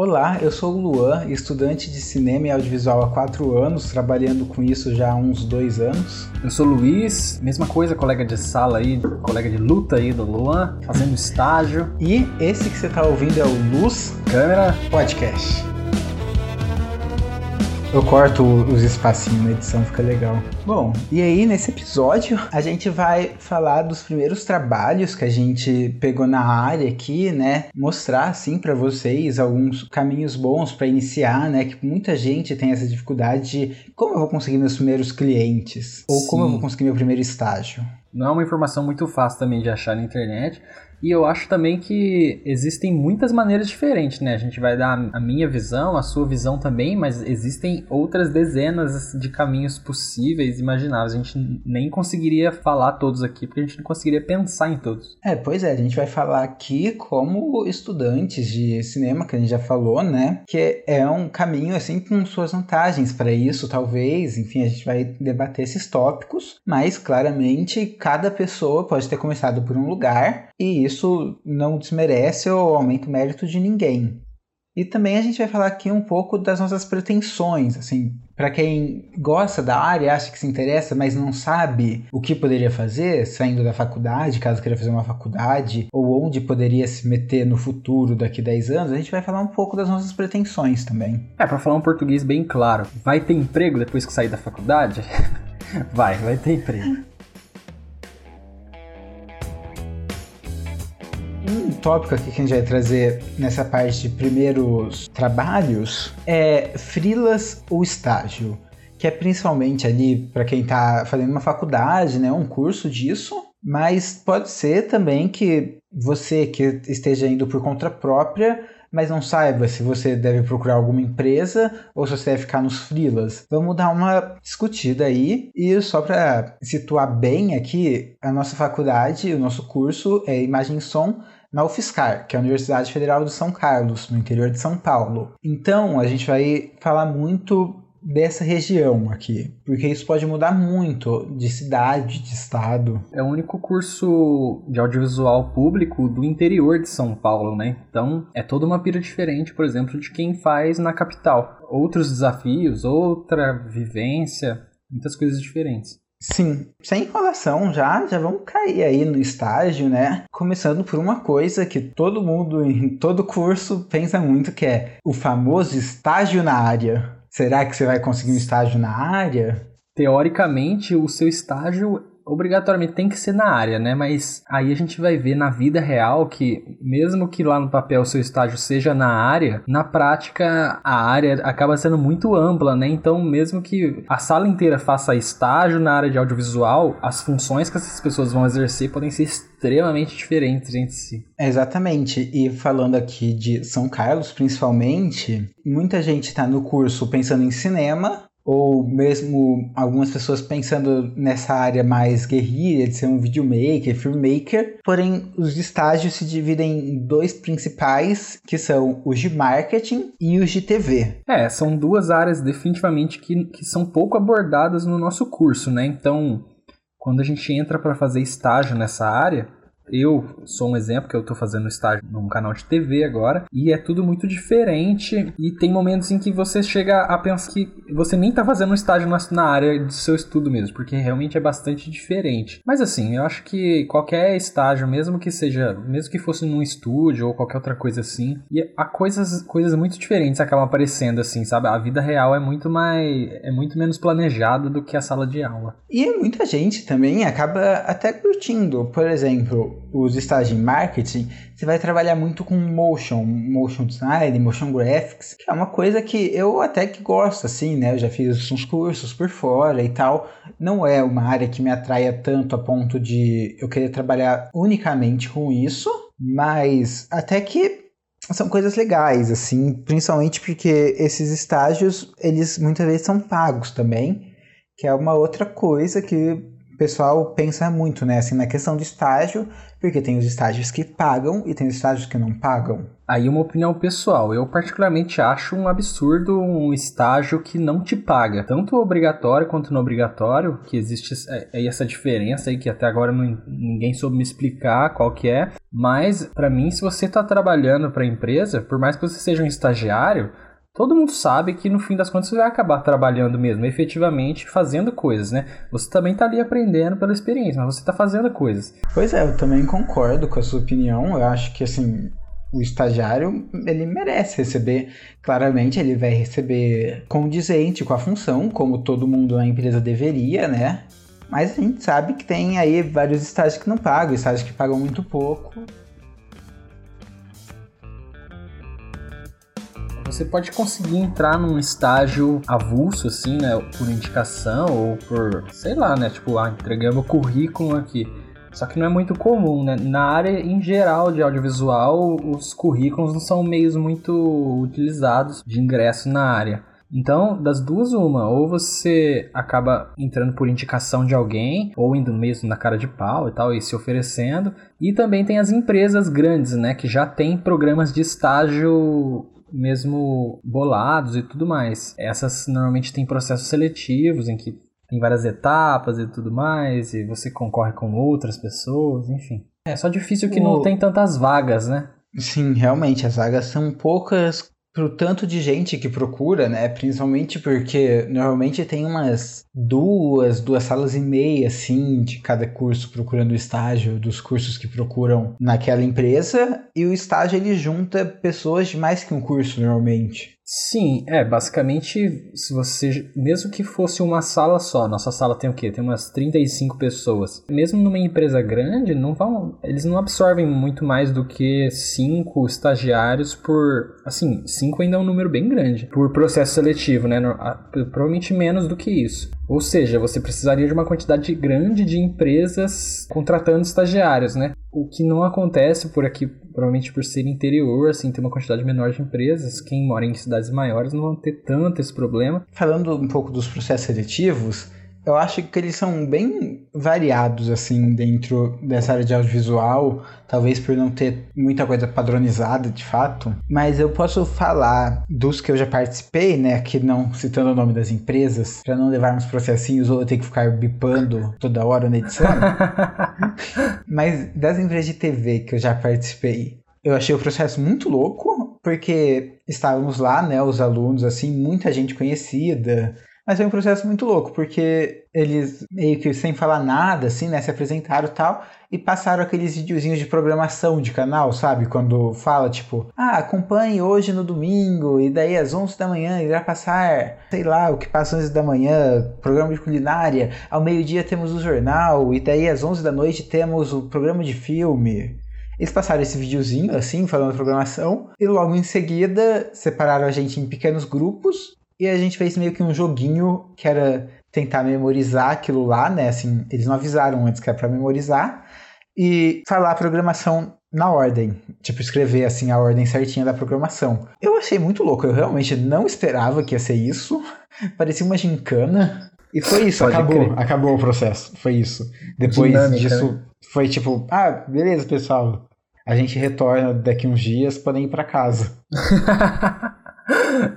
Olá, eu sou o Luan, estudante de cinema e audiovisual há quatro anos, trabalhando com isso já há uns dois anos. Eu sou o Luiz, mesma coisa, colega de sala aí, colega de luta aí do Luan, fazendo estágio. E esse que você está ouvindo é o Luz Câmera Podcast. Eu corto os espacinhos na edição, fica legal. Bom, e aí nesse episódio a gente vai falar dos primeiros trabalhos que a gente pegou na área aqui, né? Mostrar assim para vocês alguns caminhos bons para iniciar, né? Que muita gente tem essa dificuldade de como eu vou conseguir meus primeiros clientes ou como eu vou conseguir meu primeiro estágio. Não é uma informação muito fácil também de achar na internet. E eu acho também que existem muitas maneiras diferentes, né? A gente vai dar a minha visão, a sua visão também, mas existem outras dezenas de caminhos possíveis, imagináveis. A gente nem conseguiria falar todos aqui, porque a gente não conseguiria pensar em todos. É, pois é, a gente vai falar aqui como estudantes de cinema, que a gente já falou, né? Que é um caminho, assim, com suas vantagens para isso, talvez. Enfim, a gente vai debater esses tópicos, mas claramente cada pessoa pode ter começado por um lugar e isso não desmerece ou aumenta o mérito de ninguém. E também a gente vai falar aqui um pouco das nossas pretensões, assim, para quem gosta da área, acha que se interessa, mas não sabe o que poderia fazer saindo da faculdade, caso queira fazer uma faculdade, ou onde poderia se meter no futuro daqui a 10 anos, a gente vai falar um pouco das nossas pretensões também. É, para falar um português bem claro, vai ter emprego depois que sair da faculdade? vai, vai ter emprego. Tópico aqui que a gente vai trazer nessa parte de primeiros trabalhos é frilas ou estágio, que é principalmente ali para quem está fazendo uma faculdade, né, um curso disso, mas pode ser também que você que esteja indo por conta própria, mas não saiba se você deve procurar alguma empresa ou se você deve ficar nos frilas. Vamos dar uma discutida aí e só para situar bem aqui, a nossa faculdade, o nosso curso é Imagem e Som na UFSCar, que é a Universidade Federal de São Carlos, no interior de São Paulo. Então, a gente vai falar muito dessa região aqui, porque isso pode mudar muito de cidade, de estado. É o único curso de audiovisual público do interior de São Paulo, né? Então é toda uma pira diferente, por exemplo, de quem faz na capital. Outros desafios, outra vivência, muitas coisas diferentes. Sim, sem enrolação já, já vamos cair aí no estágio, né? Começando por uma coisa que todo mundo em todo curso pensa muito que é o famoso estágio na área. Será que você vai conseguir um estágio na área? Teoricamente, o seu estágio obrigatoriamente tem que ser na área, né? Mas aí a gente vai ver na vida real que, mesmo que lá no papel o seu estágio seja na área, na prática a área acaba sendo muito ampla, né? Então, mesmo que a sala inteira faça estágio na área de audiovisual, as funções que essas pessoas vão exercer podem ser extremamente diferentes entre si. Exatamente. E falando aqui de São Carlos, principalmente, muita gente está no curso pensando em cinema, ou mesmo algumas pessoas pensando nessa área mais guerrilha, de ser um videomaker, filmmaker. Porém, os estágios se dividem em dois principais, que são os de marketing e os de TV. É, são duas áreas definitivamente que, que são pouco abordadas no nosso curso, né? Então, quando a gente entra para fazer estágio nessa área, eu sou um exemplo que eu estou fazendo estágio num canal de TV agora e é tudo muito diferente e tem momentos em que você chega a pensar que você nem está fazendo um estágio na, na área do seu estudo mesmo, porque realmente é bastante diferente. Mas assim, eu acho que qualquer estágio, mesmo que seja, mesmo que fosse num estúdio ou qualquer outra coisa assim, e há coisas, coisas muito diferentes acabam aparecendo assim, sabe? A vida real é muito mais, é muito menos planejada do que a sala de aula. E muita gente também acaba até curtindo, por exemplo, os estágios em marketing, você vai trabalhar muito com motion, motion design, motion graphics, que é uma coisa que eu até que gosto, assim, né? Eu já fiz uns cursos por fora e tal. Não é uma área que me atraia tanto a ponto de eu querer trabalhar unicamente com isso, mas até que são coisas legais, assim, principalmente porque esses estágios, eles muitas vezes são pagos também, que é uma outra coisa que pessoal pensa muito, né, assim, na questão de estágio, porque tem os estágios que pagam e tem os estágios que não pagam. Aí uma opinião pessoal, eu particularmente acho um absurdo um estágio que não te paga, tanto obrigatório quanto não obrigatório, que existe é, essa diferença aí que até agora não, ninguém soube me explicar qual que é. Mas, para mim, se você está trabalhando para a empresa, por mais que você seja um estagiário, todo mundo sabe que no fim das contas você vai acabar trabalhando mesmo, efetivamente fazendo coisas, né? Você também está ali aprendendo pela experiência, mas você está fazendo coisas. Pois é, eu também concordo com a sua opinião. Eu acho que assim, o estagiário ele merece receber, claramente ele vai receber condizente com a função, como todo mundo na empresa deveria, né? Mas a gente sabe que tem aí vários estágios que não pagam, estágios que pagam muito pouco. Você pode conseguir entrar num estágio avulso, assim, né? Por indicação ou por, sei lá, né? Tipo, ah, entregamos o currículo aqui. Só que não é muito comum, né? Na área em geral de audiovisual, os currículos não são meios muito utilizados de ingresso na área. Então, das duas, uma, ou você acaba entrando por indicação de alguém, ou indo mesmo na cara de pau e tal, e se oferecendo. E também tem as empresas grandes, né, que já tem programas de estágio mesmo bolados e tudo mais. Essas normalmente têm processos seletivos em que tem várias etapas e tudo mais, e você concorre com outras pessoas, enfim. É só difícil que o... não tem tantas vagas, né? Sim, realmente, as vagas são poucas pro tanto de gente que procura, né? Principalmente porque normalmente tem umas duas, duas salas e meia, assim, de cada curso procurando estágio dos cursos que procuram naquela empresa. E o estágio ele junta pessoas de mais que um curso normalmente. Sim, é, basicamente, se você, mesmo que fosse uma sala só, nossa sala tem o quê? Tem umas 35 pessoas. Mesmo numa empresa grande, não vão, eles não absorvem muito mais do que cinco estagiários por, assim, cinco ainda é um número bem grande, por processo seletivo, né? Provavelmente menos do que isso. Ou seja, você precisaria de uma quantidade grande de empresas contratando estagiários, né? O que não acontece por aqui, provavelmente por ser interior, assim, ter uma quantidade menor de empresas. Quem mora em cidades maiores não vão ter tanto esse problema. Falando um pouco dos processos seletivos, eu acho que eles são bem variados, assim, dentro dessa área de audiovisual, talvez por não ter muita coisa padronizada, de fato, mas eu posso falar dos que eu já participei, né, que não citando o nome das empresas, para não levarmos processinhos ou eu ter que ficar bipando toda hora na edição, mas das empresas de TV que eu já participei, eu achei o processo muito louco, porque estávamos lá, né, os alunos, assim, muita gente conhecida, mas foi um processo muito louco, porque eles meio que sem falar nada, assim, né, se apresentaram e tal, e passaram aqueles videozinhos de programação de canal, sabe? Quando fala, tipo, ah, acompanhe hoje no domingo, e daí às 11 da manhã irá passar, sei lá, o que passa às 11 da manhã, programa de culinária, ao meio-dia temos o jornal, e daí às 11 da noite temos o programa de filme. Eles passaram esse videozinho, assim, falando programação, e logo em seguida separaram a gente em pequenos grupos e a gente fez meio que um joguinho que era tentar memorizar aquilo lá, né? Assim, eles não avisaram antes que era para memorizar. E falar a programação na ordem. Tipo, escrever assim a ordem certinha da programação. Eu achei muito louco, eu realmente não esperava que ia ser isso. Parecia uma gincana. E foi isso, Pode acabou. Crer. Acabou o processo. Foi isso. Depois Dinâmica, disso, né? foi tipo, ah, beleza, pessoal. A gente retorna daqui uns dias, podem ir para casa.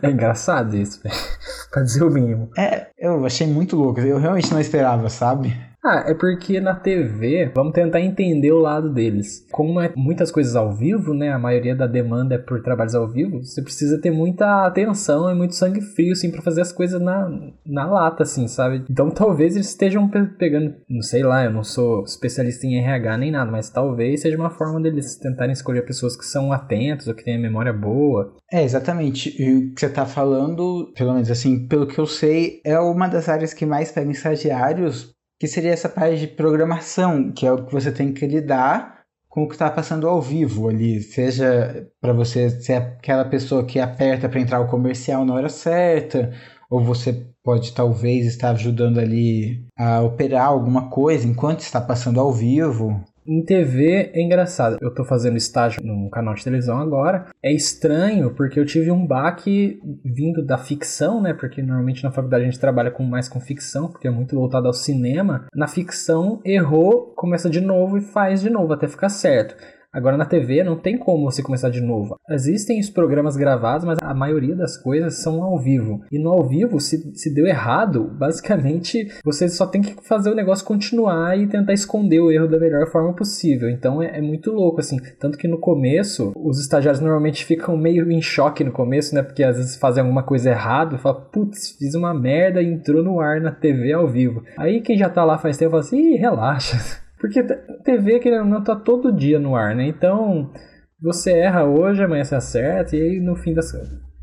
É engraçado isso, pra dizer o mínimo. É, eu achei muito louco. Eu realmente não esperava, sabe? Ah, é porque na TV, vamos tentar entender o lado deles. Como é muitas coisas ao vivo, né? A maioria da demanda é por trabalhos ao vivo, você precisa ter muita atenção e muito sangue frio, assim, pra fazer as coisas na, na lata, assim, sabe? Então talvez eles estejam pegando, não sei lá, eu não sou especialista em RH nem nada, mas talvez seja uma forma deles tentarem escolher pessoas que são atentos ou que têm memória boa. É, exatamente. E o que você tá falando, pelo menos assim, pelo que eu sei, é uma das áreas que mais pegam estagiários que seria essa parte de programação, que é o que você tem que lidar com o que está passando ao vivo ali, seja para você ser aquela pessoa que aperta para entrar o comercial na hora certa, ou você pode talvez estar ajudando ali a operar alguma coisa enquanto está passando ao vivo. Em TV é engraçado. Eu tô fazendo estágio num canal de televisão agora. É estranho porque eu tive um baque vindo da ficção, né? Porque normalmente na faculdade a gente trabalha com mais com ficção, porque é muito voltado ao cinema. Na ficção, errou, começa de novo e faz de novo até ficar certo. Agora na TV não tem como você começar de novo. Existem os programas gravados, mas a maioria das coisas são ao vivo. E no ao vivo, se, se deu errado, basicamente você só tem que fazer o negócio continuar e tentar esconder o erro da melhor forma possível. Então é, é muito louco, assim. Tanto que no começo, os estagiários normalmente ficam meio em choque no começo, né? Porque às vezes fazem alguma coisa errada e falam, putz, fiz uma merda e entrou no ar na TV ao vivo. Aí quem já tá lá faz tempo fala assim, relaxa. Porque TV, que não tá todo dia no ar, né? Então, você erra hoje, amanhã você acerta, e aí no fim das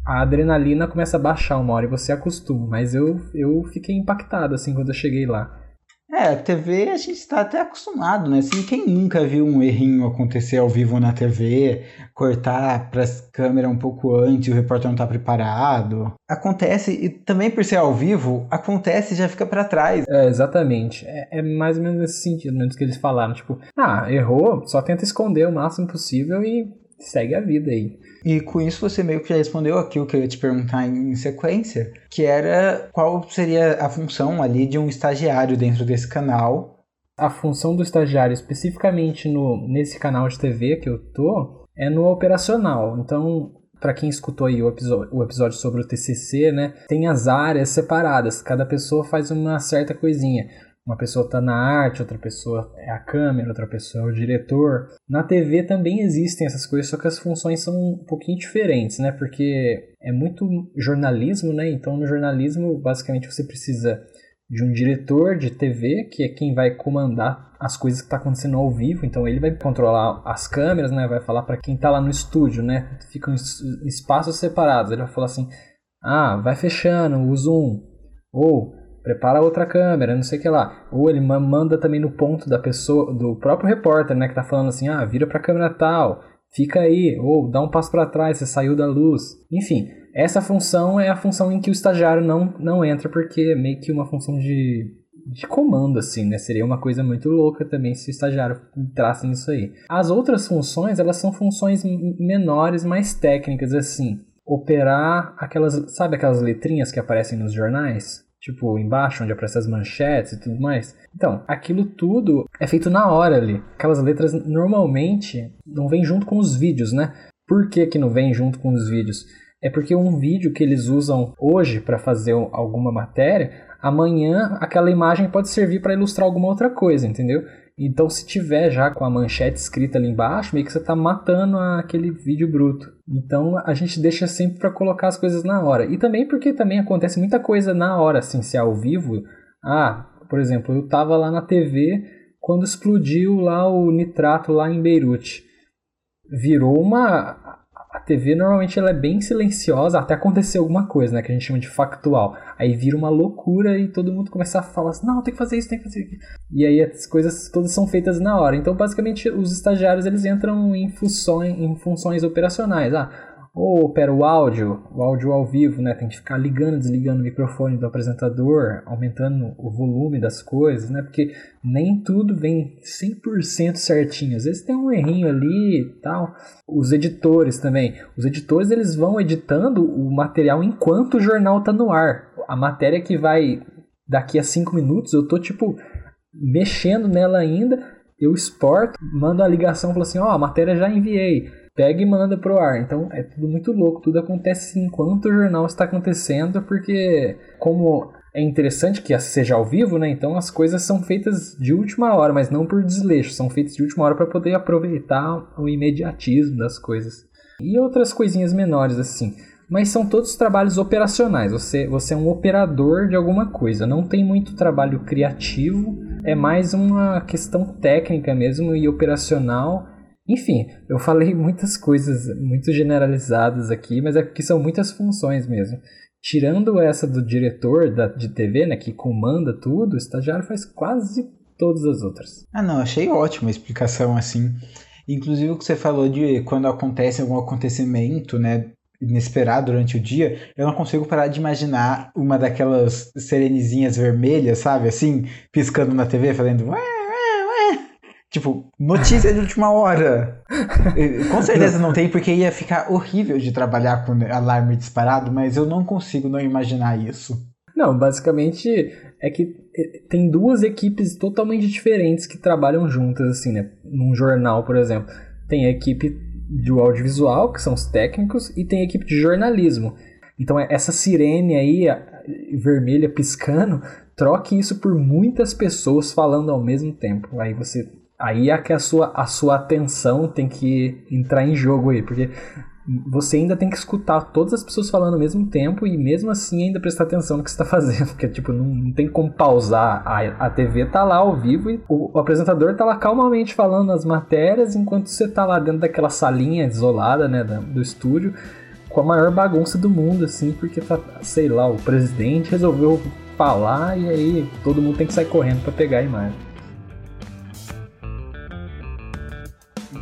a adrenalina começa a baixar uma hora e você acostuma. Mas eu, eu fiquei impactado, assim, quando eu cheguei lá. É, TV a gente está até acostumado, né? Assim, quem nunca viu um errinho acontecer ao vivo na TV, cortar para a câmera um pouco antes, o repórter não tá preparado. Acontece, e também por ser ao vivo, acontece e já fica para trás. É, exatamente. É, é, mais ou menos nesse sentido, menos que eles falaram. Tipo, ah, errou, só tenta esconder o máximo possível e segue a vida aí. E com isso você meio que já respondeu aqui o que eu ia te perguntar em sequência, que era qual seria a função ali de um estagiário dentro desse canal. A função do estagiário, especificamente no, nesse canal de TV que eu tô, é no operacional. Então, para quem escutou aí o episódio, o episódio sobre o TCC, né, tem as áreas separadas. Cada pessoa faz uma certa coisinha. Uma pessoa está na arte, outra pessoa é a câmera, outra pessoa é o diretor. Na TV também existem essas coisas, só que as funções são um pouquinho diferentes, né? Porque é muito jornalismo, né? Então no jornalismo, basicamente você precisa de um diretor de TV, que é quem vai comandar as coisas que está acontecendo ao vivo. Então ele vai controlar as câmeras, né? Vai falar para quem está lá no estúdio, né? Ficam espaços separados. Ele vai falar assim: "Ah, vai fechando o zoom". Ou prepara outra câmera, não sei o que lá. Ou ele manda também no ponto da pessoa, do próprio repórter, né, que tá falando assim, ah, vira pra câmera tal, fica aí, ou dá um passo para trás, você saiu da luz. Enfim, essa função é a função em que o estagiário não, não entra, porque é meio que uma função de, de comando, assim, né? Seria uma coisa muito louca também se o estagiário entrasse nisso aí. As outras funções, elas são funções menores, mais técnicas, assim. Operar aquelas, sabe aquelas letrinhas que aparecem nos jornais? Tipo, embaixo, onde aparecem as manchetes e tudo mais. Então, aquilo tudo é feito na hora ali. Aquelas letras normalmente não vêm junto com os vídeos, né? Por que, que não vem junto com os vídeos? É porque um vídeo que eles usam hoje para fazer alguma matéria, amanhã aquela imagem pode servir para ilustrar alguma outra coisa, entendeu? Então, se tiver já com a manchete escrita ali embaixo, meio que você está matando aquele vídeo bruto. Então, a gente deixa sempre para colocar as coisas na hora. E também porque também acontece muita coisa na hora, assim, se é ao vivo. Ah, por exemplo, eu estava lá na TV quando explodiu lá o nitrato lá em Beirute. Virou uma a TV normalmente ela é bem silenciosa até acontecer alguma coisa, né? Que a gente chama de factual. Aí vira uma loucura e todo mundo começa a falar assim, não, tem que fazer isso, tem que fazer isso. E aí as coisas todas são feitas na hora. Então, basicamente, os estagiários eles entram em funções, em funções operacionais. Ah, ou opera o áudio, o áudio ao vivo, né? Tem que ficar ligando, desligando o microfone do apresentador, aumentando o volume das coisas, né? Porque nem tudo vem 100% certinho. Às vezes tem um errinho ali e tal. Os editores também. Os editores eles vão editando o material enquanto o jornal tá no ar. A matéria que vai daqui a 5 minutos, eu tô tipo mexendo nela ainda, eu exporto, mando a ligação, falo assim, ó, oh, a matéria já enviei pega e manda pro ar. Então é tudo muito louco, tudo acontece enquanto o jornal está acontecendo, porque como é interessante que seja ao vivo, né? Então as coisas são feitas de última hora, mas não por desleixo, são feitas de última hora para poder aproveitar o imediatismo das coisas. E outras coisinhas menores assim. Mas são todos trabalhos operacionais. Você, você é um operador de alguma coisa. Não tem muito trabalho criativo. É mais uma questão técnica mesmo e operacional enfim, eu falei muitas coisas muito generalizadas aqui, mas é que são muitas funções mesmo. Tirando essa do diretor da, de TV, né, que comanda tudo, o estagiário faz quase todas as outras. Ah, não, achei ótima a explicação assim. Inclusive o que você falou de quando acontece algum acontecimento, né, inesperado durante o dia, eu não consigo parar de imaginar uma daquelas serenezinhas vermelhas, sabe, assim, piscando na TV, fazendo ué, Tipo, notícia de última hora. com certeza não tem, porque ia ficar horrível de trabalhar com alarme disparado, mas eu não consigo não imaginar isso. Não, basicamente é que eh, tem duas equipes totalmente diferentes que trabalham juntas, assim, né? Num jornal, por exemplo. tem a equipe do audiovisual, que são os técnicos, e tem a equipe de jornalismo. Então, é, essa sirene aí, vermelha piscando, troque isso por muitas pessoas falando ao mesmo tempo. Aí você. Aí é que a sua, a sua atenção tem que entrar em jogo aí, porque você ainda tem que escutar todas as pessoas falando ao mesmo tempo e mesmo assim ainda prestar atenção no que está fazendo, porque tipo, não, não, tem como pausar. A, a TV tá lá ao vivo e o, o, apresentador tá lá calmamente falando as matérias enquanto você tá lá dentro daquela salinha isolada, né, do, do estúdio, com a maior bagunça do mundo, assim, porque tá, sei lá, o presidente resolveu falar e aí todo mundo tem que sair correndo para pegar a imagem.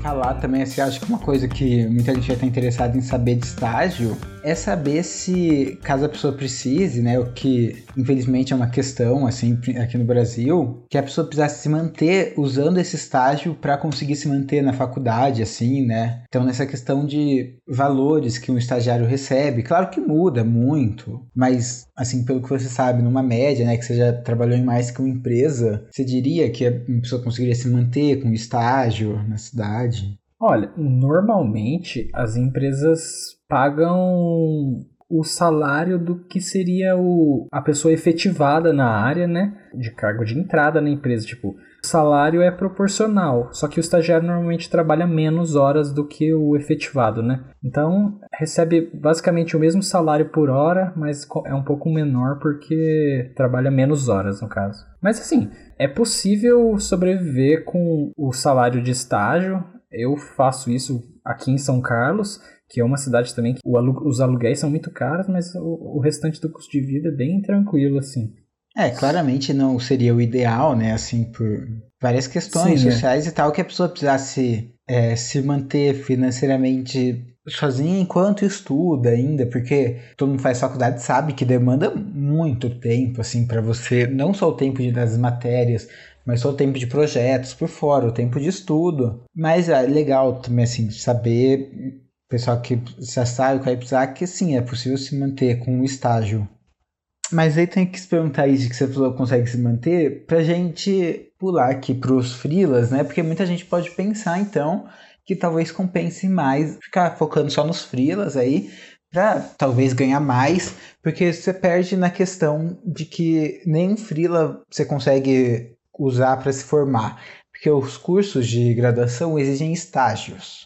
Falar também, assim, acho que uma coisa que muita gente já está interessada em saber de estágio é saber se, caso a pessoa precise, né, o que infelizmente é uma questão, assim, aqui no Brasil, que a pessoa precisasse se manter usando esse estágio para conseguir se manter na faculdade, assim, né. Então, nessa questão de valores que um estagiário recebe, claro que muda muito, mas, assim, pelo que você sabe, numa média, né, que você já trabalhou em mais que uma empresa, você diria que a pessoa conseguiria se manter com estágio na cidade? Olha, normalmente as empresas pagam o salário do que seria o, a pessoa efetivada na área, né? De cargo de entrada na empresa. Tipo, o salário é proporcional, só que o estagiário normalmente trabalha menos horas do que o efetivado, né? Então, recebe basicamente o mesmo salário por hora, mas é um pouco menor porque trabalha menos horas, no caso. Mas assim, é possível sobreviver com o salário de estágio. Eu faço isso aqui em São Carlos que é uma cidade também que alu os aluguéis são muito caros, mas o, o, restante do custo de vida é bem tranquilo, assim. É, claramente não seria o ideal, né, assim, por várias questões Sim, é. sociais e tal, que a pessoa precisasse é, se manter financeiramente sozinha enquanto estuda ainda, porque todo mundo faz faculdade sabe que demanda muito tempo, assim, para você, não só o tempo de, das matérias, mas só o tempo de projetos por fora, o tempo de estudo. Mas é legal também, assim, saber pessoal que já sabe qual é que sim, é possível se manter com um estágio. Mas aí tem que se perguntar isso que você falou consegue se manter pra gente pular aqui pros frilas, né? Porque muita gente pode pensar então que talvez compense mais ficar focando só nos frilas aí para talvez ganhar mais, porque você perde na questão de que nem frila você consegue usar para se formar, porque os cursos de graduação exigem estágios.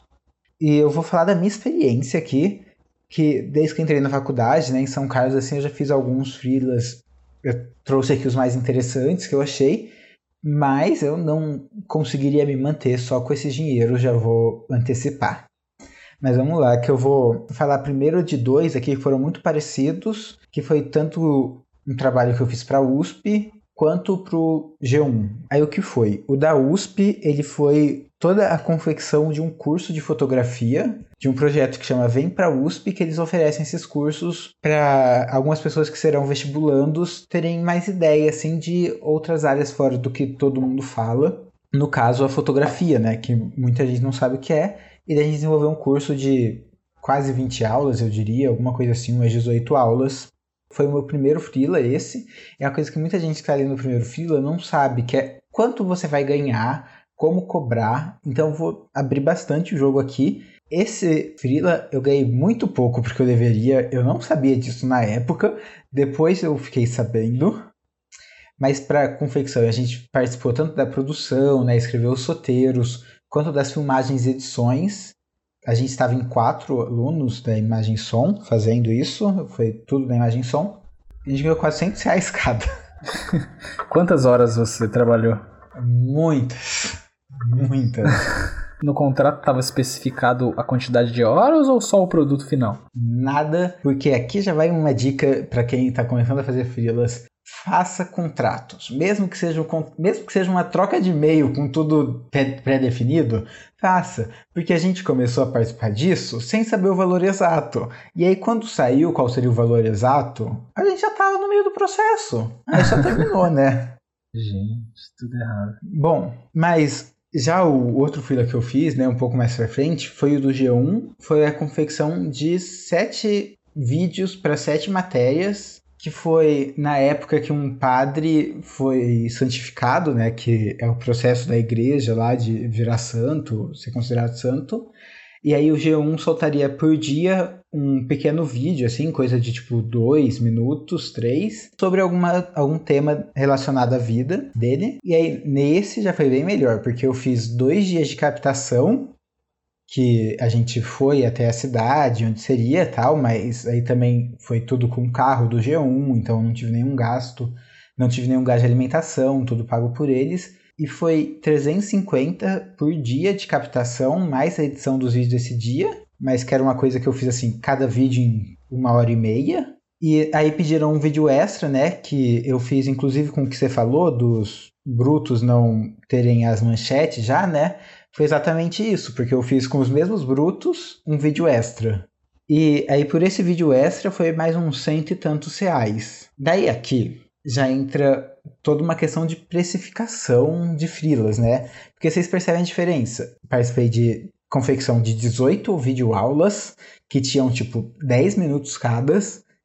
E eu vou falar da minha experiência aqui, que desde que entrei na faculdade, né, em São Carlos, assim, eu já fiz alguns freelas. Eu trouxe aqui os mais interessantes que eu achei, mas eu não conseguiria me manter só com esse dinheiro, já vou antecipar. Mas vamos lá, que eu vou falar primeiro de dois aqui que foram muito parecidos, que foi tanto um trabalho que eu fiz para a USP quanto para o G1. Aí o que foi? O da USP, ele foi toda a confecção de um curso de fotografia, de um projeto que chama Vem para USP, que eles oferecem esses cursos para algumas pessoas que serão vestibulandos terem mais ideia assim de outras áreas fora do que todo mundo fala. No caso, a fotografia, né, que muita gente não sabe o que é, e daí a gente desenvolveu um curso de quase 20 aulas, eu diria, alguma coisa assim, umas 18 aulas. Foi o meu primeiro freela esse. É uma coisa que muita gente que está ali no primeiro freela não sabe, que é quanto você vai ganhar como cobrar. Então vou abrir bastante o jogo aqui. Esse Freela eu ganhei muito pouco porque eu deveria, eu não sabia disso na época. Depois eu fiquei sabendo. Mas para confecção, a gente participou tanto da produção, né, escreveu os roteiros, quanto das filmagens e edições. A gente estava em quatro alunos da Imagem Som fazendo isso, foi tudo da Imagem Som. A gente ganhou 400 reais cada. Quantas horas você trabalhou? Muitas. Muita. No contrato estava especificado a quantidade de horas ou só o produto final? Nada, porque aqui já vai uma dica para quem está começando a fazer freelas. Faça contratos, mesmo que seja, mesmo que seja uma troca de e-mail com tudo pré-definido, faça, porque a gente começou a participar disso sem saber o valor exato. E aí, quando saiu qual seria o valor exato, a gente já estava no meio do processo. Aí só terminou, né? Gente, tudo errado. Bom, mas já o outro fila que eu fiz, né, um pouco mais pra frente, foi o do G1. Foi a confecção de sete vídeos para sete matérias que foi na época que um padre foi santificado, né, que é o processo da igreja lá de virar santo, ser considerado santo. E aí o G1 soltaria por dia um pequeno vídeo, assim, coisa de tipo dois minutos, três, sobre alguma, algum tema relacionado à vida dele. E aí nesse já foi bem melhor, porque eu fiz dois dias de captação, que a gente foi até a cidade, onde seria tal, mas aí também foi tudo com carro do G1, então não tive nenhum gasto, não tive nenhum gasto de alimentação, tudo pago por eles e foi 350 por dia de captação, mais a edição dos vídeos desse dia, mas que era uma coisa que eu fiz assim, cada vídeo em uma hora e meia. E aí pediram um vídeo extra, né, que eu fiz inclusive com o que você falou, dos brutos não terem as manchetes já, né, foi exatamente isso, porque eu fiz com os mesmos brutos um vídeo extra. E aí por esse vídeo extra foi mais uns cento e tantos reais. Daí aqui já entra toda uma questão de precificação de frilas, né? Porque vocês percebem a diferença. Participei de confecção de 18 videoaulas, que tinham tipo 10 minutos cada,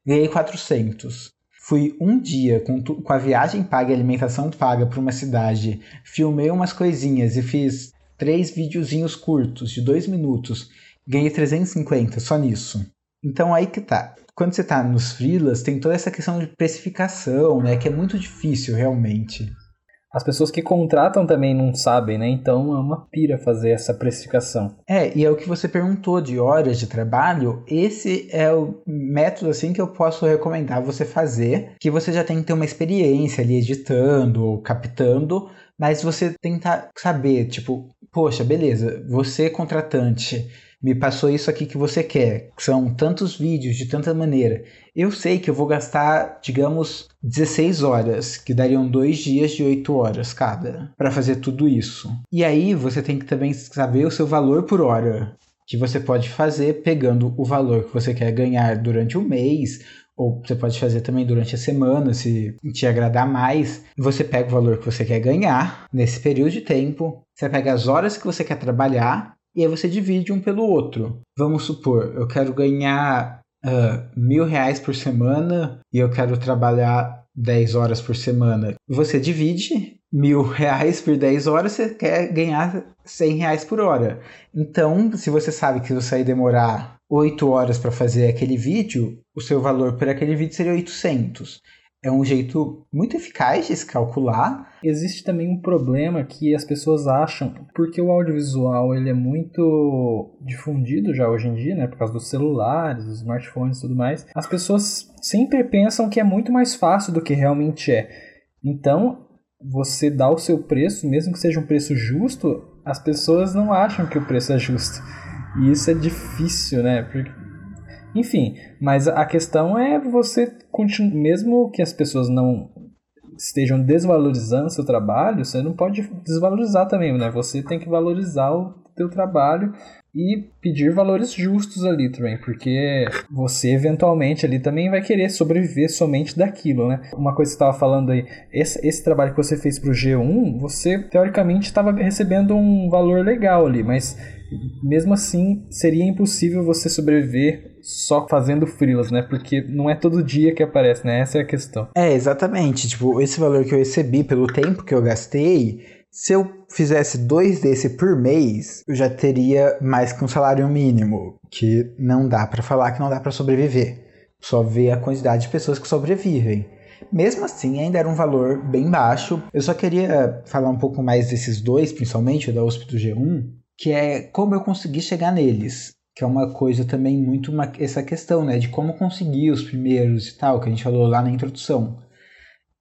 ganhei 400. Fui um dia com, com a viagem paga e alimentação paga para uma cidade, filmei umas coisinhas e fiz três videozinhos curtos de 2 minutos, ganhei 350 só nisso. Então aí que tá quando você está nos freelas, tem toda essa questão de precificação, né? Que é muito difícil, realmente. As pessoas que contratam também não sabem, né? Então é uma pira fazer essa precificação. É, e é o que você perguntou de horas de trabalho. Esse é o método assim que eu posso recomendar você fazer, que você já tem que ter uma experiência ali editando ou captando, mas você tentar saber, tipo, poxa, beleza, você contratante me passou isso aqui que você quer. São tantos vídeos de tanta maneira. Eu sei que eu vou gastar, digamos, 16 horas, que dariam dois dias de 8 horas cada, para fazer tudo isso. E aí você tem que também saber o seu valor por hora, que você pode fazer pegando o valor que você quer ganhar durante o mês ou você pode fazer também durante a semana, se te agradar mais. Você pega o valor que você quer ganhar nesse período de tempo, você pega as horas que você quer trabalhar e aí você divide um pelo outro. Vamos supor, eu quero ganhar uh, mil reais por semana e eu quero trabalhar 10 horas por semana. Você divide mil reais por 10 horas, você quer ganhar 100 reais por hora. Então, se você sabe que você vai demorar 8 horas para fazer aquele vídeo, o seu valor por aquele vídeo seria 800 é um jeito muito eficaz de se calcular. Existe também um problema que as pessoas acham, porque o audiovisual ele é muito difundido já hoje em dia, né, por causa dos celulares, dos smartphones e tudo mais, as pessoas sempre pensam que é muito mais fácil do que realmente é. Então, você dá o seu preço, mesmo que seja um preço justo, as pessoas não acham que o preço é justo. E isso é difícil, né? Porque enfim, mas a questão é você continuar, mesmo que as pessoas não estejam desvalorizando seu trabalho, você não pode desvalorizar também, né? Você tem que valorizar o teu trabalho e pedir valores justos ali também, porque você eventualmente ali também vai querer sobreviver somente daquilo, né? Uma coisa que você estava falando aí, esse, esse trabalho que você fez para o G1, você teoricamente estava recebendo um valor legal ali, mas mesmo assim seria impossível você sobreviver só fazendo frilas, né? Porque não é todo dia que aparece, né? Essa é a questão. É, exatamente. Tipo, esse valor que eu recebi pelo tempo que eu gastei, se eu fizesse dois desse por mês, eu já teria mais que um salário mínimo, que não dá para falar que não dá para sobreviver. Só ver a quantidade de pessoas que sobrevivem. Mesmo assim, ainda era um valor bem baixo. Eu só queria falar um pouco mais desses dois, principalmente o da USP do G1, que é como eu consegui chegar neles que é uma coisa também muito uma, essa questão, né, de como conseguir os primeiros e tal, que a gente falou lá na introdução.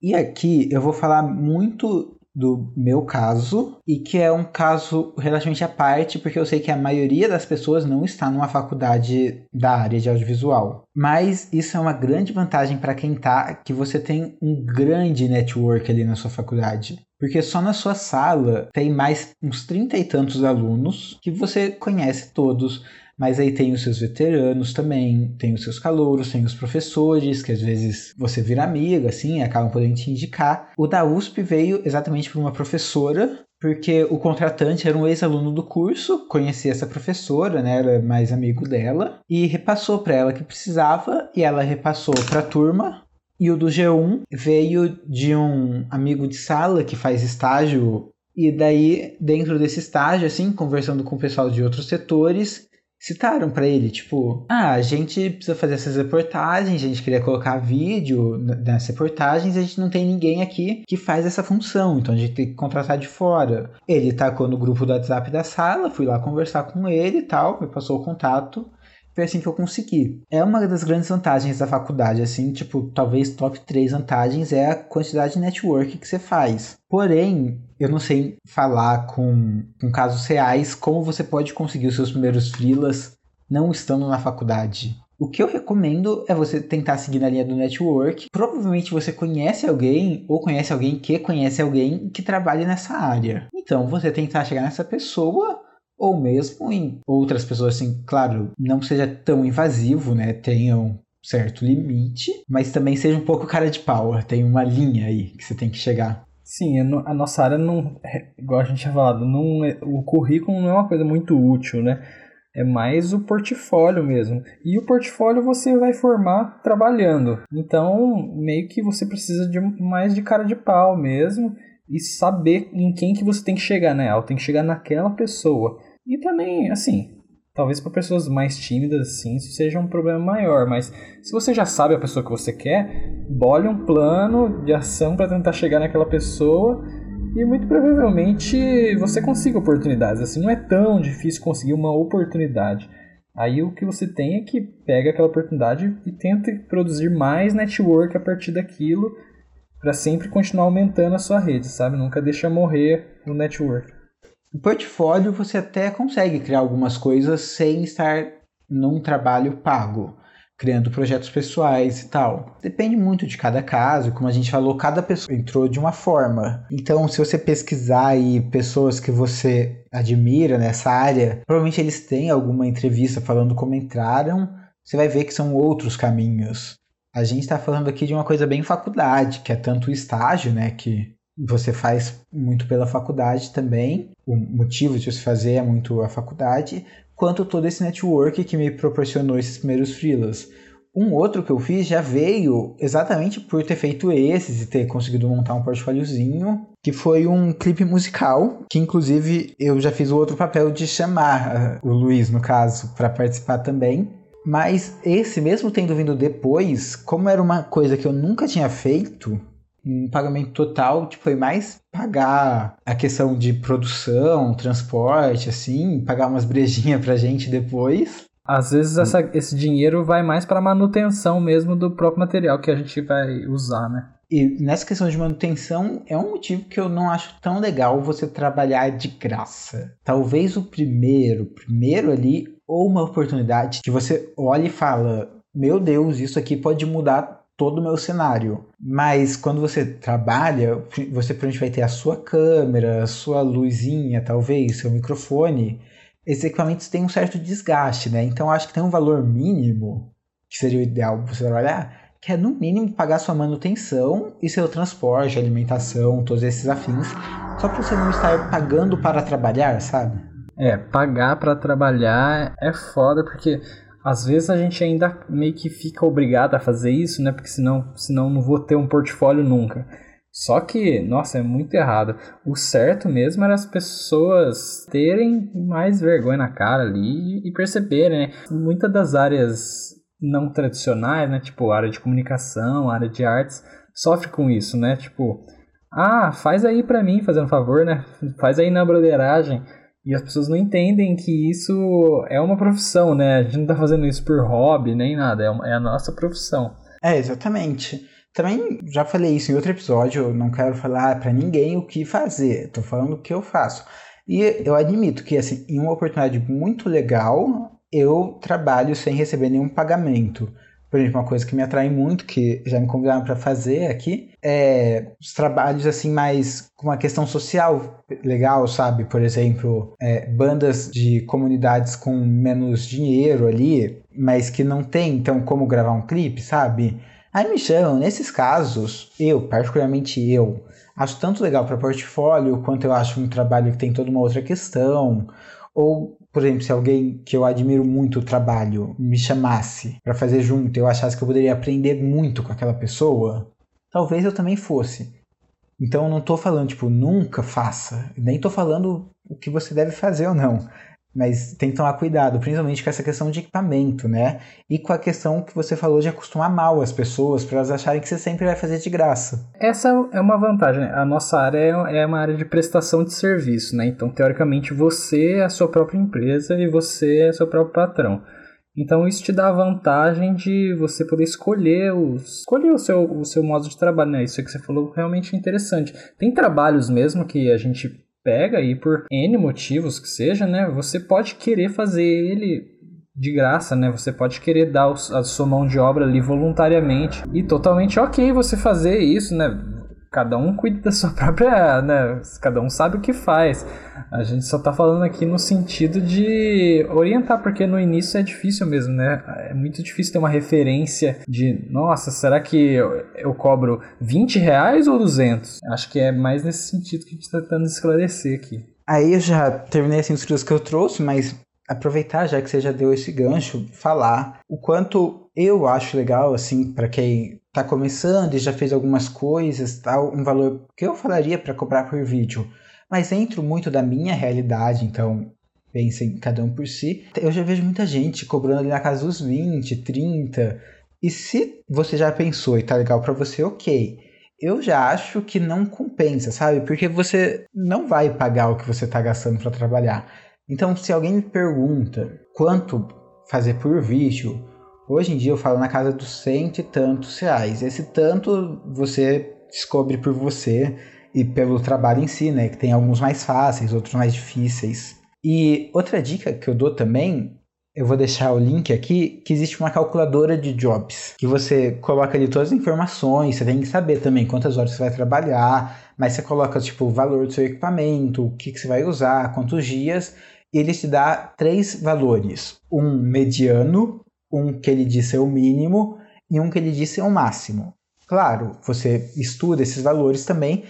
E aqui eu vou falar muito do meu caso e que é um caso relativamente à parte, porque eu sei que a maioria das pessoas não está numa faculdade da área de audiovisual. Mas isso é uma grande vantagem para quem tá, que você tem um grande network ali na sua faculdade. Porque só na sua sala tem mais uns trinta e tantos alunos que você conhece todos mas aí tem os seus veteranos também, tem os seus calouros, tem os professores, que às vezes você vira amiga, assim, acabam podendo te indicar. O da USP veio exatamente por uma professora, porque o contratante era um ex-aluno do curso, conhecia essa professora, né, era mais amigo dela, e repassou para ela que precisava, e ela repassou para a turma, E o do G1 veio de um amigo de sala que faz estágio. E daí, dentro desse estágio, assim, conversando com o pessoal de outros setores, citaram para ele, tipo, ah, a gente precisa fazer essas reportagens, a gente queria colocar vídeo nas reportagens, a gente não tem ninguém aqui que faz essa função, então a gente tem que contratar de fora. Ele tacou no grupo do WhatsApp da sala, fui lá conversar com ele e tal, me passou o contato. Foi assim que eu consegui. É uma das grandes vantagens da faculdade, assim, tipo, talvez top 3 vantagens é a quantidade de network que você faz. Porém, eu não sei falar com, com casos reais como você pode conseguir os seus primeiros freelas não estando na faculdade. O que eu recomendo é você tentar seguir na linha do network. Provavelmente você conhece alguém ou conhece alguém que conhece alguém que trabalha nessa área. Então, você tentar chegar nessa pessoa ou mesmo em outras pessoas, assim, claro, não seja tão invasivo, né? Tenha um certo limite, mas também seja um pouco cara de pau. Tem uma linha aí que você tem que chegar. Sim, a nossa área não, é, igual a gente tinha falado, não é, o currículo não é uma coisa muito útil, né? É mais o portfólio mesmo. E o portfólio você vai formar trabalhando. Então, meio que você precisa de mais de cara de pau mesmo e saber em quem que você tem que chegar, né? Tem que chegar naquela pessoa. E também, assim, talvez para pessoas mais tímidas, assim, isso seja um problema maior. Mas se você já sabe a pessoa que você quer, bole um plano de ação para tentar chegar naquela pessoa e muito provavelmente você consiga oportunidades. Assim, não é tão difícil conseguir uma oportunidade. Aí o que você tem é que pega aquela oportunidade e tenta produzir mais network a partir daquilo para sempre continuar aumentando a sua rede, sabe? Nunca deixa morrer o network. O portfólio você até consegue criar algumas coisas sem estar num trabalho pago, criando projetos pessoais e tal. Depende muito de cada caso, como a gente falou, cada pessoa entrou de uma forma. Então, se você pesquisar aí pessoas que você admira nessa área, provavelmente eles têm alguma entrevista falando como entraram, você vai ver que são outros caminhos. A gente está falando aqui de uma coisa bem faculdade, que é tanto o estágio, né, que você faz muito pela faculdade também, o motivo de você fazer é muito a faculdade, quanto todo esse network que me proporcionou esses primeiros freelas. Um outro que eu fiz já veio exatamente por ter feito esses e ter conseguido montar um portfóliozinho, que foi um clipe musical, que inclusive eu já fiz o outro papel de chamar uh, o Luiz, no caso, para participar também. Mas esse, mesmo tendo vindo depois, como era uma coisa que eu nunca tinha feito, um pagamento total, tipo, foi mais pagar a questão de produção, transporte, assim, pagar umas brejinhas pra gente depois. Às vezes essa, esse dinheiro vai mais para manutenção mesmo do próprio material que a gente vai usar, né? E nessa questão de manutenção, é um motivo que eu não acho tão legal você trabalhar de graça. Talvez o primeiro, primeiro ali, ou uma oportunidade que você olha e fala: Meu Deus, isso aqui pode mudar todo o meu cenário. Mas quando você trabalha, você provavelmente vai ter a sua câmera, sua luzinha, talvez, seu microfone. Esses equipamentos têm um certo desgaste, né? Então acho que tem um valor mínimo, que seria o ideal você trabalhar, que é no mínimo pagar sua manutenção e seu transporte, alimentação, todos esses afins, só para você não estar pagando para trabalhar, sabe? É, pagar para trabalhar é foda porque às vezes a gente ainda meio que fica obrigado a fazer isso, né? Porque senão, senão não vou ter um portfólio nunca. Só que, nossa, é muito errado. O certo mesmo era as pessoas terem mais vergonha na cara ali e perceberem, né? Muitas das áreas não tradicionais, né? Tipo, área de comunicação, área de artes, sofre com isso, né? Tipo, ah, faz aí pra mim, fazendo um favor, né? Faz aí na broderagem. E as pessoas não entendem que isso é uma profissão, né? A gente não tá fazendo isso por hobby nem nada, é, é a nossa profissão. É, exatamente. Também já falei isso em outro episódio, eu não quero falar para ninguém o que fazer, tô falando o que eu faço. E eu admito que, assim, em uma oportunidade muito legal, eu trabalho sem receber nenhum pagamento. Por exemplo, uma coisa que me atrai muito, que já me convidaram para fazer aqui, é os trabalhos assim mais com uma questão social legal, sabe? Por exemplo, é, bandas de comunidades com menos dinheiro ali, mas que não tem então como gravar um clipe, sabe? Aí me chamam, nesses casos, eu, particularmente eu, acho tanto legal para portfólio quanto eu acho um trabalho que tem toda uma outra questão, ou por exemplo, se alguém que eu admiro muito o trabalho me chamasse para fazer junto, eu achasse que eu poderia aprender muito com aquela pessoa, talvez eu também fosse. Então eu não tô falando, tipo, nunca faça. Nem tô falando o que você deve fazer ou não. Mas tem que tomar cuidado, principalmente com essa questão de equipamento, né? E com a questão que você falou de acostumar mal as pessoas para elas acharem que você sempre vai fazer de graça. Essa é uma vantagem. Né? A nossa área é, é uma área de prestação de serviço, né? Então, teoricamente, você é a sua própria empresa e você é seu próprio patrão. Então isso te dá a vantagem de você poder escolher, os, escolher o, seu, o seu modo de trabalho, né? Isso que você falou realmente é interessante. Tem trabalhos mesmo que a gente pega e por N motivos que seja, né? Você pode querer fazer ele de graça, né? Você pode querer dar a sua mão de obra ali voluntariamente e totalmente ok você fazer isso, né? Cada um cuida da sua própria, né? Cada um sabe o que faz. A gente só tá falando aqui no sentido de orientar, porque no início é difícil mesmo, né? É muito difícil ter uma referência de, nossa, será que eu, eu cobro 20 reais ou 200? Acho que é mais nesse sentido que a gente tá tentando esclarecer aqui. Aí eu já terminei assim os que eu trouxe, mas aproveitar já que você já deu esse gancho, falar o quanto eu acho legal assim para quem está começando e já fez algumas coisas, tal, um valor que eu falaria para cobrar por vídeo. Mas dentro muito da minha realidade, então pensem cada um por si. Eu já vejo muita gente cobrando ali na casa dos 20, 30. E se você já pensou e tá legal para você, ok. Eu já acho que não compensa, sabe? Porque você não vai pagar o que você tá gastando para trabalhar. Então, se alguém me pergunta quanto fazer por vídeo, Hoje em dia eu falo na casa dos cento e tantos reais. Esse tanto você descobre por você e pelo trabalho em si, né? Que tem alguns mais fáceis, outros mais difíceis. E outra dica que eu dou também, eu vou deixar o link aqui, que existe uma calculadora de jobs, que você coloca ali todas as informações, você tem que saber também quantas horas você vai trabalhar, mas você coloca tipo o valor do seu equipamento, o que, que você vai usar, quantos dias, e ele te dá três valores: um mediano, um que ele disse é o mínimo e um que ele disse é o máximo. Claro, você estuda esses valores também,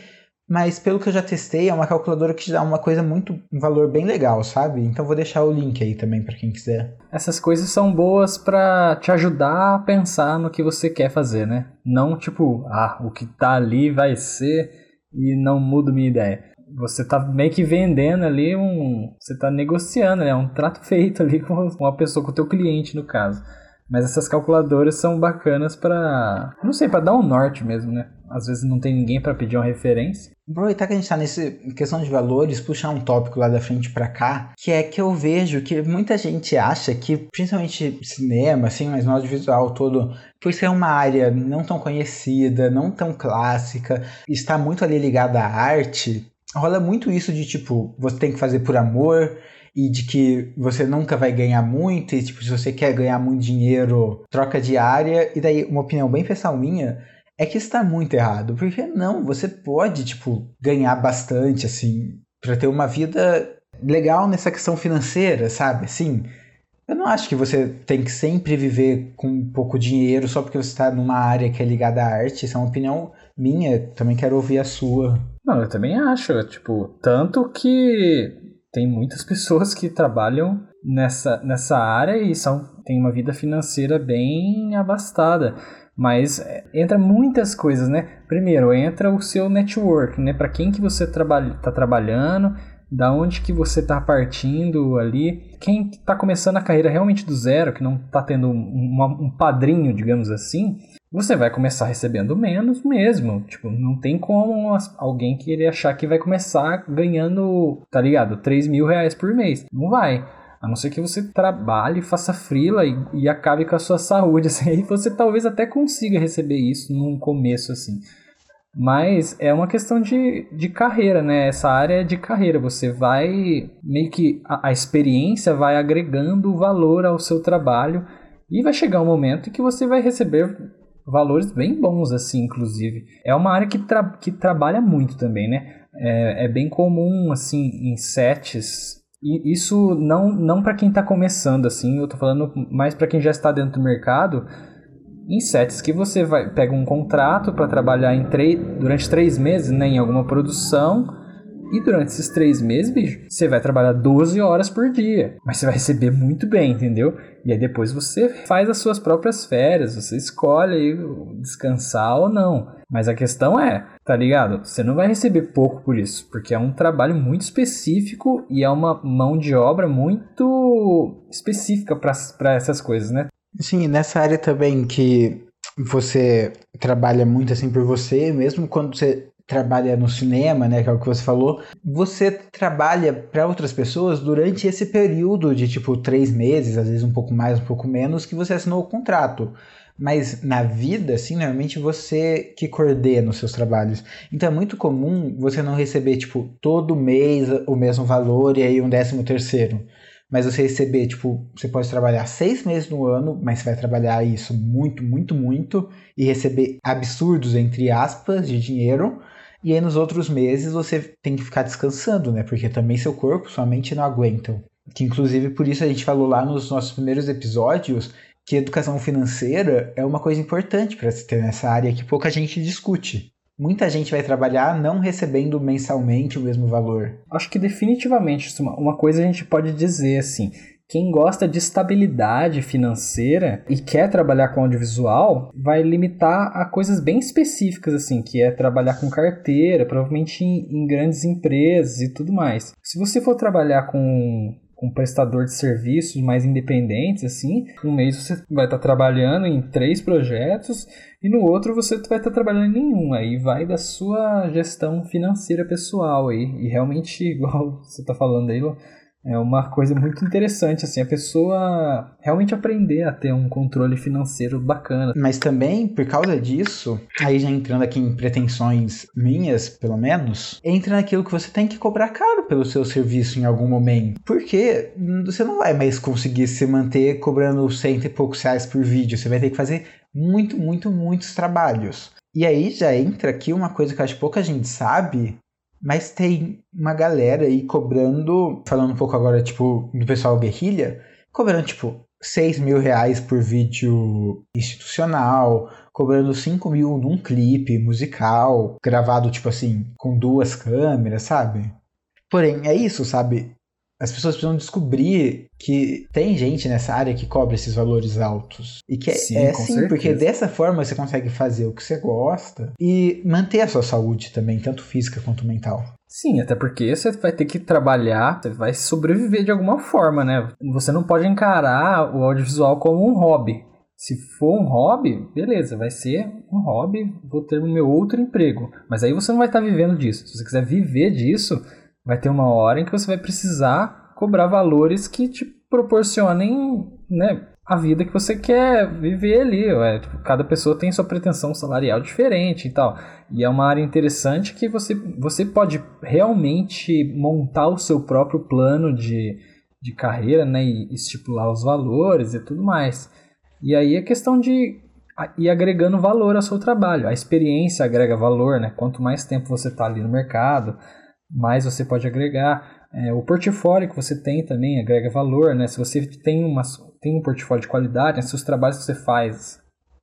mas pelo que eu já testei, é uma calculadora que te dá uma coisa muito, um valor bem legal, sabe? Então vou deixar o link aí também para quem quiser. Essas coisas são boas para te ajudar a pensar no que você quer fazer, né? Não tipo, ah, o que tá ali vai ser e não mudo minha ideia. Você tá meio que vendendo ali um, você tá negociando, né? Um trato feito ali com uma pessoa, com o teu cliente no caso. Mas essas calculadoras são bacanas para, não sei, para dar um norte mesmo, né? Às vezes não tem ninguém para pedir uma referência. Aproveitar que a gente está nessa questão de valores, puxar um tópico lá da frente para cá, que é que eu vejo que muita gente acha que, principalmente cinema, assim, mas no audiovisual todo, por ser uma área não tão conhecida, não tão clássica, está muito ali ligada à arte, rola muito isso de tipo, você tem que fazer por amor, e de que você nunca vai ganhar muito, e tipo, se você quer ganhar muito dinheiro, troca de área, e daí uma opinião bem pessoal minha é que está muito errado, porque não, você pode, tipo, ganhar bastante, assim, para ter uma vida legal nessa questão financeira, sabe? Assim, eu não acho que você tem que sempre viver com pouco dinheiro só porque você está numa área que é ligada à arte. Isso é uma opinião minha, também quero ouvir a sua. Não, eu também acho, tipo, tanto que tem muitas pessoas que trabalham nessa, nessa área e são, têm uma vida financeira bem abastada. Mas é, entra muitas coisas, né? Primeiro, entra o seu network, né? Para quem que você trabalha, tá trabalhando, da onde que você está partindo ali. Quem está começando a carreira realmente do zero, que não está tendo um, um padrinho, digamos assim, você vai começar recebendo menos mesmo. Tipo, não tem como alguém querer achar que vai começar ganhando, tá ligado? 3 mil reais por mês. Não vai. A não ser que você trabalhe, faça frila e, e acabe com a sua saúde. Assim, aí você talvez até consiga receber isso num começo assim. Mas é uma questão de, de carreira, né? Essa área é de carreira. Você vai meio que a, a experiência vai agregando valor ao seu trabalho e vai chegar um momento em que você vai receber valores bem bons, assim, inclusive. É uma área que, tra que trabalha muito também, né? É, é bem comum, assim, em sets. E isso não, não para quem está começando, assim, eu tô falando mais para quem já está dentro do mercado. Em sets que você vai pega um contrato para trabalhar em durante três meses né, em alguma produção E durante esses três meses, bicho, você vai trabalhar 12 horas por dia. Mas você vai receber muito bem, entendeu? E aí depois você faz as suas próprias férias, você escolhe descansar ou não. Mas a questão é, tá ligado? Você não vai receber pouco por isso, porque é um trabalho muito específico e é uma mão de obra muito específica para essas coisas, né? Sim, nessa área também que você trabalha muito assim por você, mesmo quando você trabalha no cinema, né, que é o que você falou, você trabalha para outras pessoas durante esse período de tipo três meses, às vezes um pouco mais, um pouco menos, que você assinou o contrato. Mas na vida, assim, normalmente você que coordena os seus trabalhos. Então é muito comum você não receber, tipo, todo mês o mesmo valor e aí um décimo terceiro mas você receber, tipo, você pode trabalhar seis meses no ano, mas você vai trabalhar isso muito, muito, muito, e receber absurdos, entre aspas, de dinheiro, e aí nos outros meses você tem que ficar descansando, né? Porque também seu corpo, sua mente não aguentam. Que inclusive por isso a gente falou lá nos nossos primeiros episódios que educação financeira é uma coisa importante para se ter nessa área que pouca gente discute. Muita gente vai trabalhar não recebendo mensalmente o mesmo valor. Acho que definitivamente uma coisa a gente pode dizer assim, quem gosta de estabilidade financeira e quer trabalhar com audiovisual vai limitar a coisas bem específicas, assim, que é trabalhar com carteira, provavelmente em, em grandes empresas e tudo mais. Se você for trabalhar com um prestador de serviços mais independentes, assim, um mês você vai estar tá trabalhando em três projetos e no outro você vai estar tá trabalhando em nenhum. Aí vai da sua gestão financeira pessoal aí. E realmente, igual você está falando aí, é uma coisa muito interessante, assim, a pessoa realmente aprender a ter um controle financeiro bacana. Mas também, por causa disso, aí já entrando aqui em pretensões minhas, pelo menos, entra naquilo que você tem que cobrar caro pelo seu serviço em algum momento. Porque você não vai mais conseguir se manter cobrando cento e poucos reais por vídeo. Você vai ter que fazer muito, muito, muitos trabalhos. E aí já entra aqui uma coisa que acho que pouca gente sabe, mas tem uma galera aí cobrando, falando um pouco agora, tipo, do pessoal guerrilha, cobrando, tipo, 6 mil reais por vídeo institucional, cobrando 5 mil num clipe musical, gravado, tipo assim, com duas câmeras, sabe? Porém, é isso, sabe? As pessoas precisam descobrir que tem gente nessa área que cobra esses valores altos. E que é, sim, é assim, certeza. porque dessa forma você consegue fazer o que você gosta e manter a sua saúde também, tanto física quanto mental. Sim, até porque você vai ter que trabalhar, você vai sobreviver de alguma forma, né? Você não pode encarar o audiovisual como um hobby. Se for um hobby, beleza, vai ser um hobby, vou ter o meu outro emprego. Mas aí você não vai estar vivendo disso. Se você quiser viver disso, vai ter uma hora em que você vai precisar cobrar valores que te proporcionem né, a vida que você quer viver ali. Ué. Tipo, cada pessoa tem sua pretensão salarial diferente e tal. E é uma área interessante que você, você pode realmente montar o seu próprio plano de, de carreira né, e estipular os valores e tudo mais. E aí é questão de ir agregando valor ao seu trabalho. A experiência agrega valor, né? Quanto mais tempo você está ali no mercado, mais você pode agregar. É, o portfólio que você tem também agrega valor, né? Se você tem, uma, tem um portfólio de qualidade, né? se os trabalhos que você faz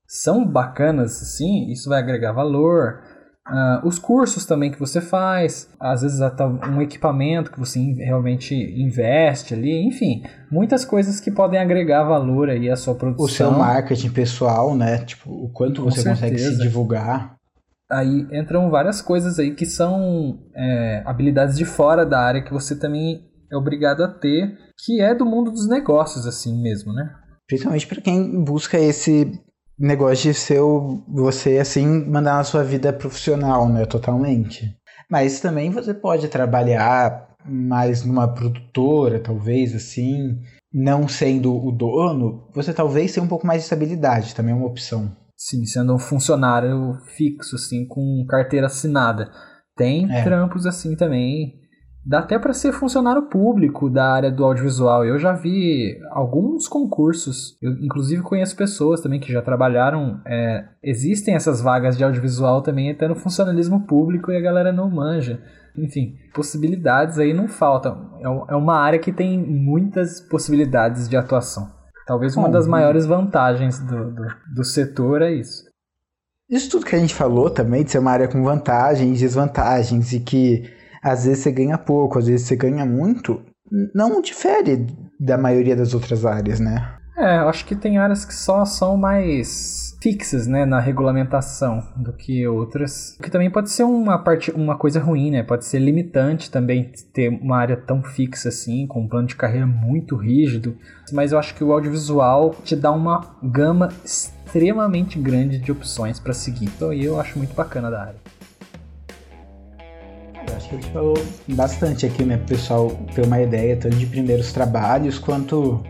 são bacanas, sim, isso vai agregar valor. Uh, os cursos também que você faz, às vezes até um equipamento que você realmente investe ali, enfim, muitas coisas que podem agregar valor aí à sua produção. O seu marketing pessoal, né? Tipo, o quanto você consegue se divulgar aí entram várias coisas aí que são é, habilidades de fora da área que você também é obrigado a ter, que é do mundo dos negócios, assim mesmo, né? Principalmente para quem busca esse negócio de ser você, assim, mandar na sua vida profissional, né? Totalmente. Mas também você pode trabalhar mais numa produtora, talvez, assim, não sendo o dono, você talvez tenha um pouco mais de estabilidade, também é uma opção. Sim, sendo um funcionário fixo, assim, com carteira assinada. Tem é. trampos assim também. Dá até para ser funcionário público da área do audiovisual. Eu já vi alguns concursos. Eu, inclusive, conheço pessoas também que já trabalharam. É, existem essas vagas de audiovisual também até no funcionalismo público e a galera não manja. Enfim, possibilidades aí não faltam. É, é uma área que tem muitas possibilidades de atuação. Talvez uma Bom, das maiores vantagens do, do, do, setor é isso. Isso tudo que a gente falou também, de ser uma área com vantagens e desvantagens, e que às vezes você ganha pouco, às vezes você ganha muito, não difere da maioria das outras áreas, né? É, eu acho que tem áreas que só são mais fixas, né, na regulamentação do que outras. O que também pode ser uma parte, uma coisa ruim, né? Pode ser limitante também ter uma área tão fixa assim, com um plano de carreira muito rígido. Mas eu acho que o audiovisual te dá uma gama extremamente grande de opções para seguir. Então, eu acho muito bacana da área. Eu acho que a gente falou bastante aqui, né, pessoal ter uma ideia tanto de primeiros trabalhos quanto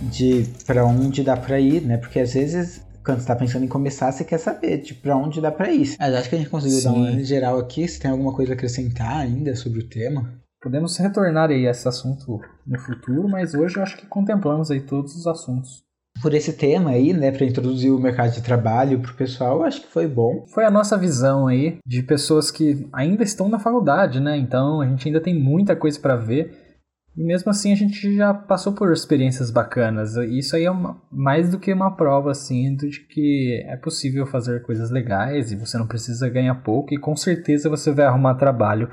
de para onde dá para ir, né? Porque às vezes quando você tá pensando em começar, você quer saber de para onde dá para ir. Mas acho que a gente conseguiu Sim. dar uma geral aqui. Se tem alguma coisa a acrescentar ainda sobre o tema? Podemos retornar aí a esse assunto no futuro, mas hoje eu acho que contemplamos aí todos os assuntos. Por esse tema aí, né, para introduzir o mercado de trabalho pro pessoal, acho que foi bom. Foi a nossa visão aí de pessoas que ainda estão na faculdade, né? Então a gente ainda tem muita coisa para ver e mesmo assim a gente já passou por experiências bacanas. Isso aí é uma, mais do que uma prova assim de que é possível fazer coisas legais e você não precisa ganhar pouco e com certeza você vai arrumar trabalho.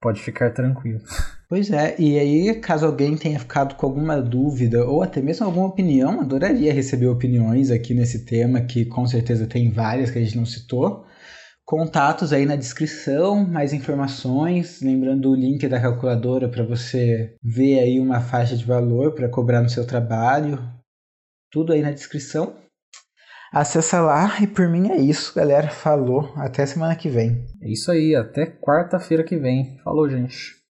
Pode ficar tranquilo. Pois é, e aí, caso alguém tenha ficado com alguma dúvida ou até mesmo alguma opinião, adoraria receber opiniões aqui nesse tema, que com certeza tem várias que a gente não citou contatos aí na descrição, mais informações, lembrando o link da calculadora para você ver aí uma faixa de valor para cobrar no seu trabalho. Tudo aí na descrição. Acessa lá e por mim é isso, galera. Falou, até semana que vem. É isso aí, até quarta-feira que vem. Falou, gente.